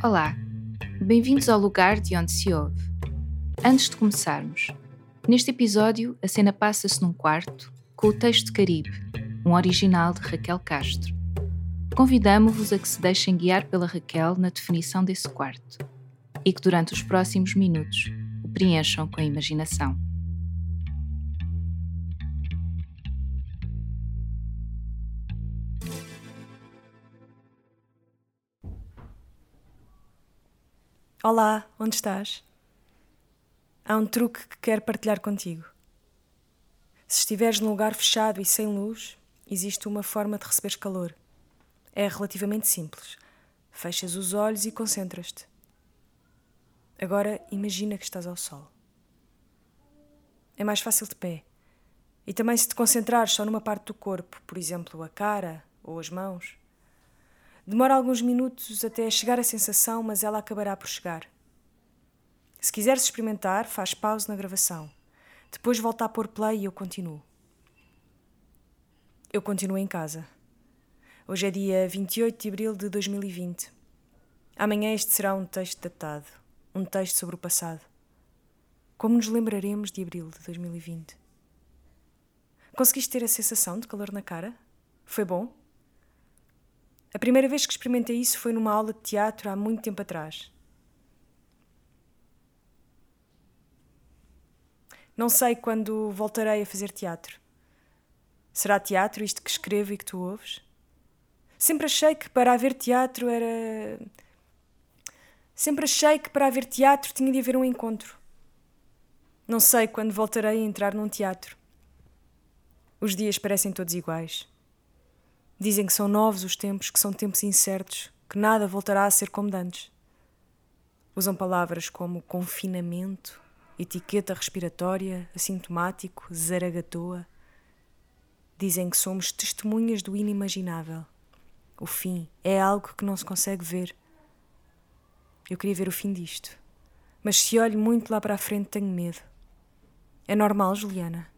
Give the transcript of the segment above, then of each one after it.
Olá, bem-vindos ao lugar de onde se ouve. Antes de começarmos, neste episódio a cena passa-se num quarto com o texto Caribe, um original de Raquel Castro. Convidamo-vos a que se deixem guiar pela Raquel na definição desse quarto e que durante os próximos minutos o preencham com a imaginação. Olá, onde estás? Há um truque que quero partilhar contigo. Se estiveres num lugar fechado e sem luz, existe uma forma de receberes calor. É relativamente simples. Fechas os olhos e concentras-te. Agora imagina que estás ao sol. É mais fácil de pé. E também se te concentrares só numa parte do corpo, por exemplo, a cara ou as mãos. Demora alguns minutos até chegar a sensação, mas ela acabará por chegar. Se quiseres experimentar, faz pausa na gravação. Depois volta a pôr play e eu continuo. Eu continuo em casa. Hoje é dia 28 de abril de 2020. Amanhã este será um texto datado, um texto sobre o passado. Como nos lembraremos de abril de 2020? Conseguiste ter a sensação de calor na cara? Foi bom? A primeira vez que experimentei isso foi numa aula de teatro há muito tempo atrás. Não sei quando voltarei a fazer teatro. Será teatro isto que escrevo e que tu ouves? Sempre achei que para haver teatro era. Sempre achei que para haver teatro tinha de haver um encontro. Não sei quando voltarei a entrar num teatro. Os dias parecem todos iguais. Dizem que são novos os tempos, que são tempos incertos, que nada voltará a ser como antes. Usam palavras como confinamento, etiqueta respiratória, assintomático, zaragatoa. Dizem que somos testemunhas do inimaginável. O fim é algo que não se consegue ver. Eu queria ver o fim disto. Mas se olho muito lá para a frente, tenho medo. É normal, Juliana?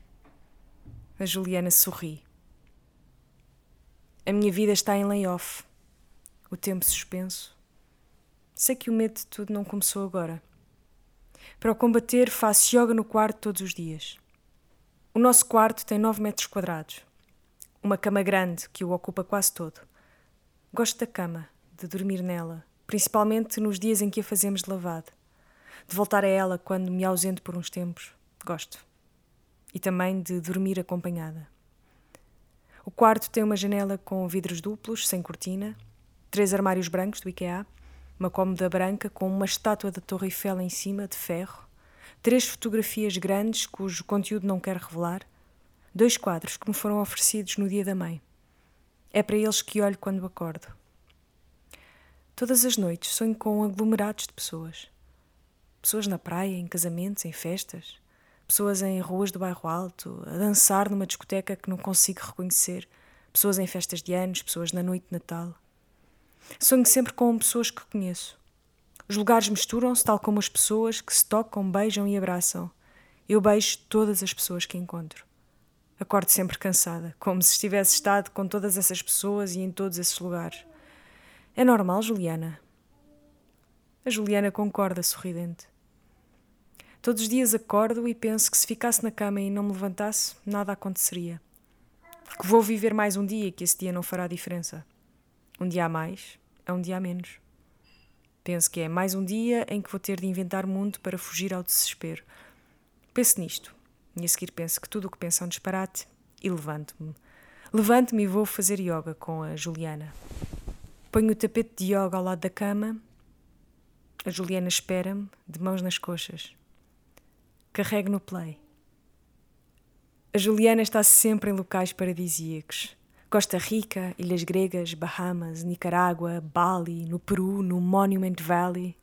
A Juliana sorri. A minha vida está em layoff. O tempo suspenso. Sei que o medo de tudo não começou agora. Para o combater, faço yoga no quarto todos os dias. O nosso quarto tem 9 metros quadrados. Uma cama grande que o ocupa quase todo. Gosto da cama, de dormir nela, principalmente nos dias em que a fazemos de lavado. De voltar a ela quando me ausento por uns tempos. Gosto. E também de dormir acompanhada. O quarto tem uma janela com vidros duplos, sem cortina, três armários brancos do IKEA, uma cômoda branca com uma estátua da Torre Eiffel em cima, de ferro, três fotografias grandes cujo conteúdo não quero revelar, dois quadros que me foram oferecidos no dia da mãe. É para eles que olho quando acordo. Todas as noites sonho com aglomerados de pessoas. Pessoas na praia, em casamentos, em festas pessoas em ruas do bairro alto, a dançar numa discoteca que não consigo reconhecer, pessoas em festas de anos, pessoas na noite de Natal. Sonho sempre com pessoas que conheço. Os lugares misturam-se tal como as pessoas que se tocam, beijam e abraçam. Eu beijo todas as pessoas que encontro. Acordo sempre cansada, como se estivesse estado com todas essas pessoas e em todos esses lugares. É normal, Juliana? A Juliana concorda, sorridente. Todos os dias acordo e penso que se ficasse na cama e não me levantasse, nada aconteceria. Que vou viver mais um dia e que esse dia não fará diferença. Um dia a mais é um dia a menos. Penso que é mais um dia em que vou ter de inventar mundo para fugir ao desespero. Penso nisto. E a seguir penso que tudo o que penso é um disparate e levanto-me. Levanto-me e vou fazer yoga com a Juliana. Ponho o tapete de yoga ao lado da cama. A Juliana espera-me, de mãos nas coxas. Carregue no play. A Juliana está sempre em locais paradisíacos. Costa Rica, Ilhas Gregas, Bahamas, Nicarágua, Bali, no Peru, no Monument Valley.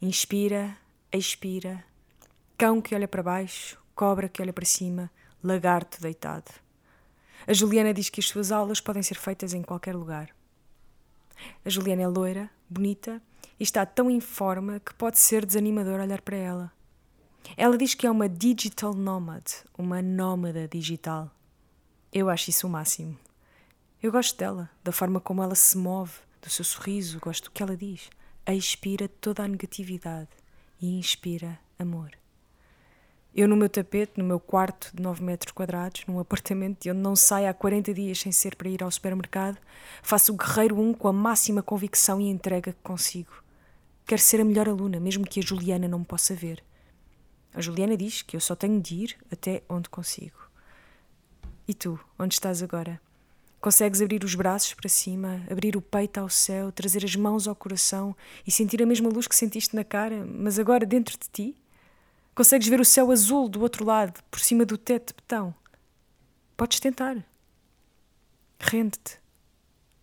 Inspira, expira. Cão que olha para baixo, cobra que olha para cima, lagarto deitado. A Juliana diz que as suas aulas podem ser feitas em qualquer lugar. A Juliana é loira, bonita e está tão em forma que pode ser desanimador olhar para ela. Ela diz que é uma digital nomad, uma nómada digital. Eu acho isso o máximo. Eu gosto dela, da forma como ela se move, do seu sorriso, gosto do que ela diz. expira toda a negatividade e inspira amor. Eu, no meu tapete, no meu quarto de 9 metros quadrados, num apartamento de onde não saio há 40 dias sem ser para ir ao supermercado, faço o Guerreiro 1 com a máxima convicção e entrega que consigo. Quero ser a melhor aluna, mesmo que a Juliana não me possa ver. A Juliana diz que eu só tenho de ir até onde consigo. E tu, onde estás agora? Consegues abrir os braços para cima, abrir o peito ao céu, trazer as mãos ao coração e sentir a mesma luz que sentiste na cara, mas agora dentro de ti? Consegues ver o céu azul do outro lado, por cima do teto de betão? Podes tentar. Rende-te.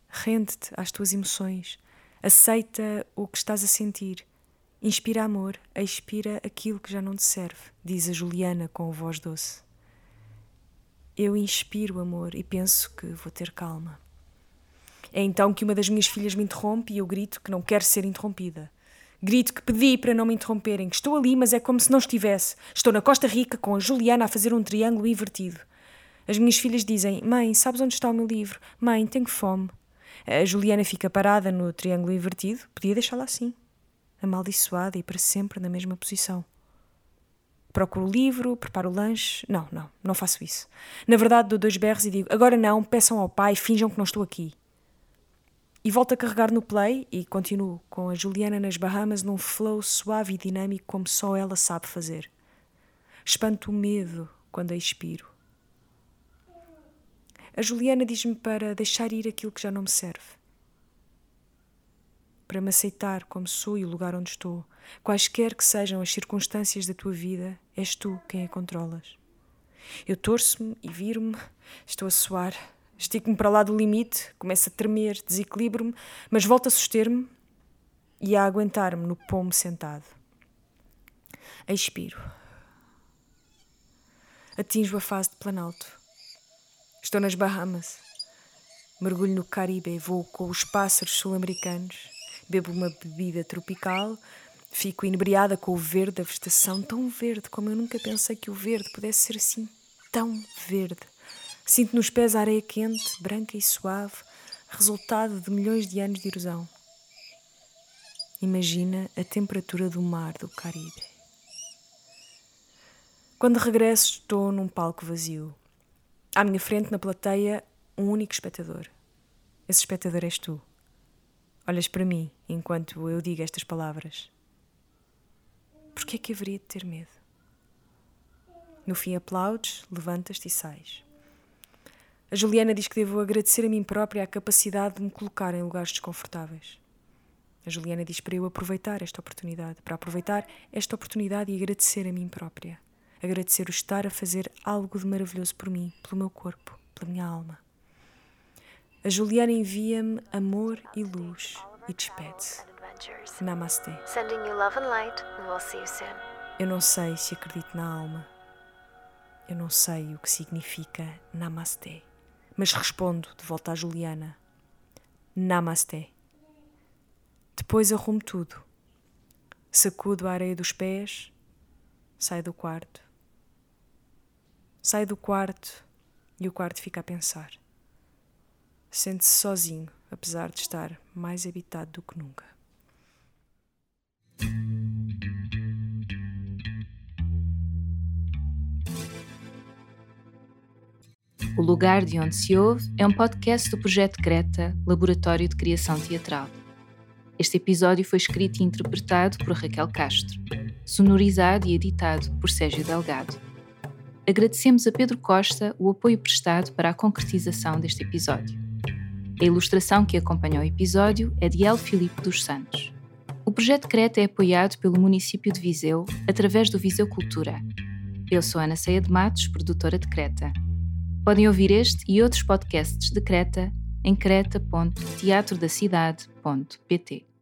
Rende-te às tuas emoções. Aceita o que estás a sentir. Inspira amor, expira aquilo que já não te serve, diz a Juliana com voz doce. Eu inspiro amor e penso que vou ter calma. É então que uma das minhas filhas me interrompe e eu grito que não quero ser interrompida. Grito que pedi para não me interromperem, que estou ali, mas é como se não estivesse. Estou na Costa Rica com a Juliana a fazer um triângulo invertido. As minhas filhas dizem: Mãe, sabes onde está o meu livro? Mãe, tenho fome. A Juliana fica parada no triângulo invertido, podia deixá-la assim, amaldiçoada e para sempre na mesma posição. Procuro o livro, preparo o lanche. Não, não, não faço isso. Na verdade, dou dois berros e digo: agora não, peçam ao pai, finjam que não estou aqui. E volto a carregar no play e continuo com a Juliana nas Bahamas num flow suave e dinâmico como só ela sabe fazer. Espanto o medo quando a expiro. A Juliana diz-me para deixar ir aquilo que já não me serve. Para me aceitar como sou e o lugar onde estou. Quaisquer que sejam as circunstâncias da tua vida, és tu quem a controlas. Eu torço-me e viro-me, estou a suar, estico-me para lá do limite, começo a tremer, desequilibro-me, mas volto a suster-me e a aguentar-me no pomo sentado. Expiro. Atinjo a fase de planalto. Estou nas Bahamas. Mergulho no Caribe, vou com os pássaros sul-americanos. Bebo uma bebida tropical. Fico inebriada com o verde da vegetação, tão verde como eu nunca pensei que o verde pudesse ser assim tão verde. Sinto nos pés a areia quente, branca e suave, resultado de milhões de anos de erosão. Imagina a temperatura do mar do Caribe. Quando regresso, estou num palco vazio. À minha frente, na plateia, um único espectador. Esse espectador és tu. Olhas para mim enquanto eu digo estas palavras. Por que é que haveria de ter medo? No fim, aplaudes, levantas-te e sais. A Juliana diz que devo agradecer a mim própria a capacidade de me colocar em lugares desconfortáveis. A Juliana diz para eu aproveitar esta oportunidade, para aproveitar esta oportunidade e agradecer a mim própria agradecer o estar a fazer algo de maravilhoso por mim, pelo meu corpo, pela minha alma. A Juliana envia-me amor e luz e despede-se. Namaste. Eu não sei se acredito na alma. Eu não sei o que significa Namaste. Mas respondo de volta à Juliana: Namaste. Depois arrumo tudo. Sacudo a areia dos pés, saio do quarto Sai do quarto e o quarto fica a pensar. Sente-se sozinho, apesar de estar mais habitado do que nunca. O Lugar de Onde Se Ouve é um podcast do projeto Greta, Laboratório de Criação Teatral. Este episódio foi escrito e interpretado por Raquel Castro, sonorizado e editado por Sérgio Delgado agradecemos a Pedro Costa o apoio prestado para a concretização deste episódio. A ilustração que acompanha o episódio é de El Filipe dos Santos. O projeto Creta é apoiado pelo município de Viseu através do Viseu Cultura. Eu sou Ana Ceia de Matos, produtora de Creta. Podem ouvir este e outros podcasts de Creta em creta.teatrodacidade.pt.